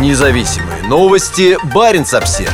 Независимые новости. Барин обсерва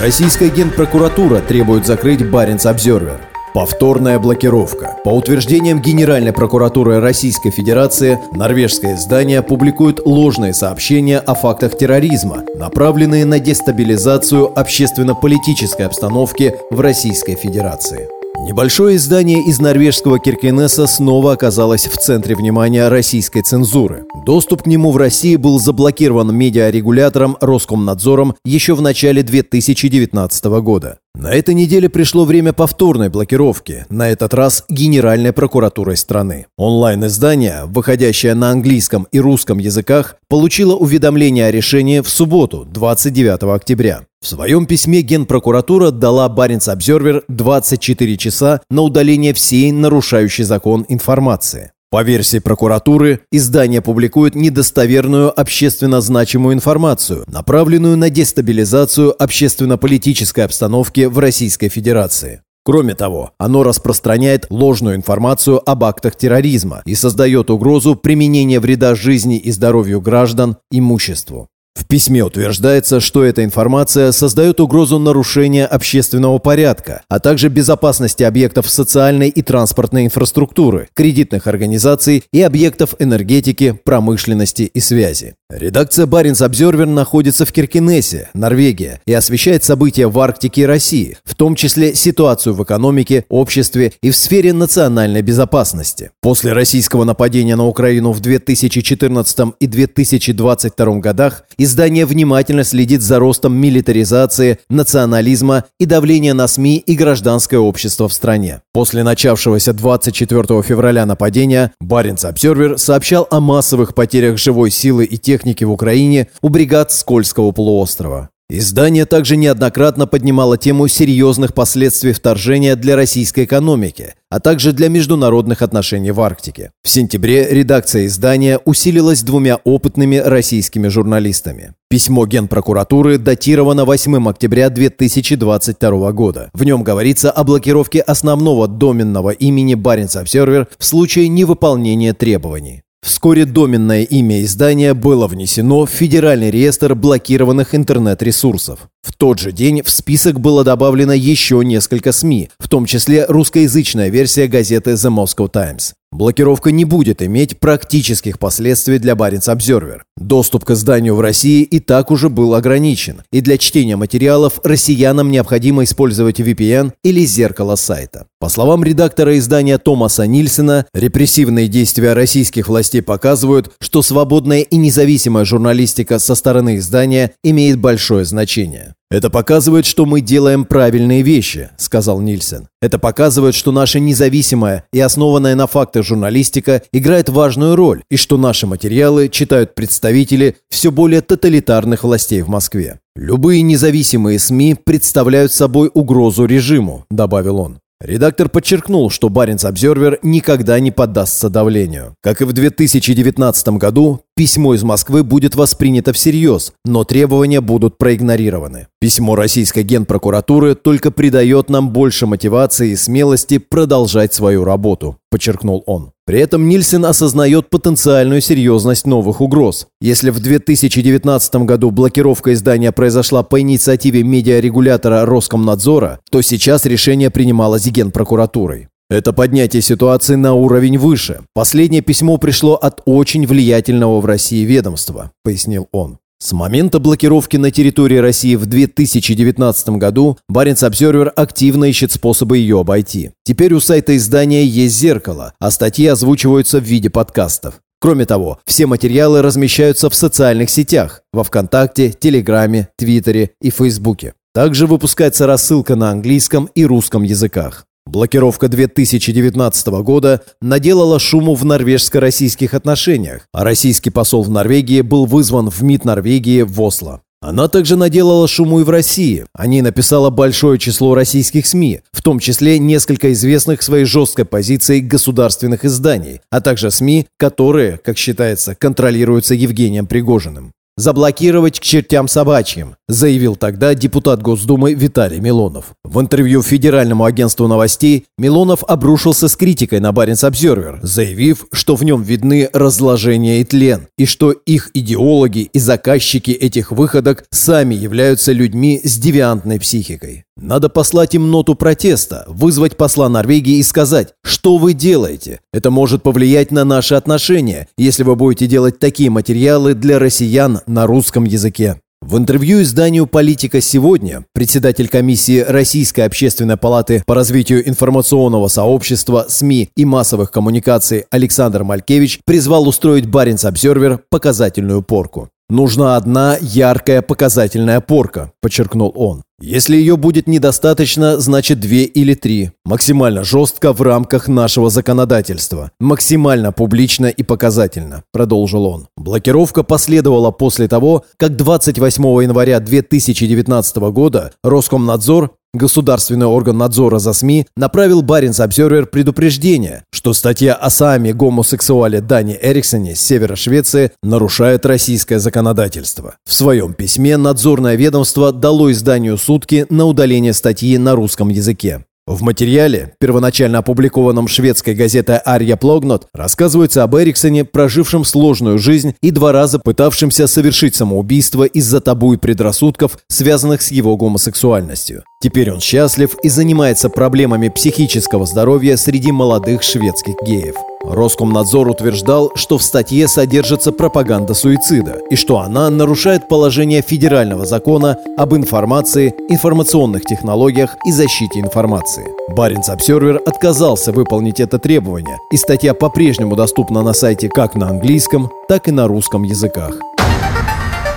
Российская генпрокуратура требует закрыть Баренц Обзервер. Повторная блокировка. По утверждениям Генеральной прокуратуры Российской Федерации, норвежское издание публикует ложные сообщения о фактах терроризма, направленные на дестабилизацию общественно-политической обстановки в Российской Федерации. Небольшое издание из норвежского Киркенеса снова оказалось в центре внимания российской цензуры. Доступ к нему в России был заблокирован медиарегулятором Роскомнадзором еще в начале 2019 года. На этой неделе пришло время повторной блокировки, на этот раз Генеральной прокуратурой страны. Онлайн-издание, выходящее на английском и русском языках, получило уведомление о решении в субботу, 29 октября. В своем письме Генпрокуратура дала Баренц Обзервер 24 часа на удаление всей нарушающей закон информации. По версии прокуратуры, издание публикует недостоверную общественно значимую информацию, направленную на дестабилизацию общественно-политической обстановки в Российской Федерации. Кроме того, оно распространяет ложную информацию об актах терроризма и создает угрозу применения вреда жизни и здоровью граждан, имуществу. В письме утверждается, что эта информация создает угрозу нарушения общественного порядка, а также безопасности объектов социальной и транспортной инфраструктуры, кредитных организаций и объектов энергетики, промышленности и связи. Редакция Баренц Обзервер находится в Киркинессе, Норвегия, и освещает события в Арктике и России, в том числе ситуацию в экономике, обществе и в сфере национальной безопасности. После российского нападения на Украину в 2014 и 2022 годах издание внимательно следит за ростом милитаризации, национализма и давления на СМИ и гражданское общество в стране. После начавшегося 24 февраля нападения Баренц Обзервер сообщал о массовых потерях живой силы и техники в Украине у бригад Скользкого полуострова. Издание также неоднократно поднимало тему серьезных последствий вторжения для российской экономики, а также для международных отношений в Арктике. В сентябре редакция издания усилилась двумя опытными российскими журналистами. Письмо Генпрокуратуры датировано 8 октября 2022 года. В нем говорится о блокировке основного доменного имени Баренц Обсервер в случае невыполнения требований. Вскоре доменное имя издания было внесено в Федеральный реестр блокированных интернет-ресурсов. В тот же день в список было добавлено еще несколько СМИ, в том числе русскоязычная версия газеты The Moscow Times. Блокировка не будет иметь практических последствий для Баренц Обзервер. Доступ к изданию в России и так уже был ограничен, и для чтения материалов россиянам необходимо использовать VPN или зеркало сайта. По словам редактора издания Томаса Нильсена, репрессивные действия российских властей показывают, что свободная и независимая журналистика со стороны издания имеет большое значение. «Это показывает, что мы делаем правильные вещи», — сказал Нильсен. «Это показывает, что наша независимая и основанная на фактах журналистика играет важную роль, и что наши материалы читают представители все более тоталитарных властей в Москве. Любые независимые СМИ представляют собой угрозу режиму», — добавил он. Редактор подчеркнул, что Баренц Обзервер никогда не поддастся давлению. Как и в 2019 году, письмо из Москвы будет воспринято всерьез, но требования будут проигнорированы. Письмо российской генпрокуратуры только придает нам больше мотивации и смелости продолжать свою работу, подчеркнул он. При этом Нильсен осознает потенциальную серьезность новых угроз. Если в 2019 году блокировка издания произошла по инициативе медиарегулятора Роскомнадзора, то сейчас решение принималось Генпрокуратурой. Это поднятие ситуации на уровень выше. Последнее письмо пришло от очень влиятельного в России ведомства, пояснил он. С момента блокировки на территории России в 2019 году Баренц Обзервер активно ищет способы ее обойти. Теперь у сайта издания есть зеркало, а статьи озвучиваются в виде подкастов. Кроме того, все материалы размещаются в социальных сетях – во Вконтакте, Телеграме, Твиттере и Фейсбуке. Также выпускается рассылка на английском и русском языках. Блокировка 2019 года наделала шуму в норвежско-российских отношениях, а российский посол в Норвегии был вызван в МИД Норвегии в Осло. Она также наделала шуму и в России. О ней написало большое число российских СМИ, в том числе несколько известных своей жесткой позицией государственных изданий, а также СМИ, которые, как считается, контролируются Евгением Пригожиным. Заблокировать к чертям собачьим, заявил тогда депутат Госдумы Виталий Милонов. В интервью Федеральному агентству новостей Милонов обрушился с критикой на Баренц Обзервер, заявив, что в нем видны разложение и тлен, и что их идеологи и заказчики этих выходок сами являются людьми с девиантной психикой. Надо послать им ноту протеста, вызвать посла Норвегии и сказать, что вы делаете. Это может повлиять на наши отношения, если вы будете делать такие материалы для россиян на русском языке. В интервью изданию «Политика сегодня» председатель комиссии Российской общественной палаты по развитию информационного сообщества, СМИ и массовых коммуникаций Александр Малькевич призвал устроить Баренц Обзервер показательную порку. «Нужна одна яркая показательная порка», – подчеркнул он. «Если ее будет недостаточно, значит две или три. Максимально жестко в рамках нашего законодательства. Максимально публично и показательно», – продолжил он. Блокировка последовала после того, как 28 января 2019 года Роскомнадзор Государственный орган надзора за СМИ направил Баренц Обзервер предупреждение, что статья о сами гомосексуале Дани Эриксоне с севера Швеции нарушает российское законодательство. В своем письме надзорное ведомство дало изданию сутки на удаление статьи на русском языке. В материале, первоначально опубликованном шведской газетой «Арья Плогнот», рассказывается об Эриксоне, прожившем сложную жизнь и два раза пытавшемся совершить самоубийство из-за табу и предрассудков, связанных с его гомосексуальностью. Теперь он счастлив и занимается проблемами психического здоровья среди молодых шведских геев. Роскомнадзор утверждал, что в статье содержится пропаганда суицида и что она нарушает положение федерального закона об информации, информационных технологиях и защите информации. Баренц Обсервер отказался выполнить это требование, и статья по-прежнему доступна на сайте как на английском, так и на русском языках.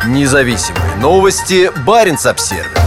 Независимые новости. Баренц Обсервер.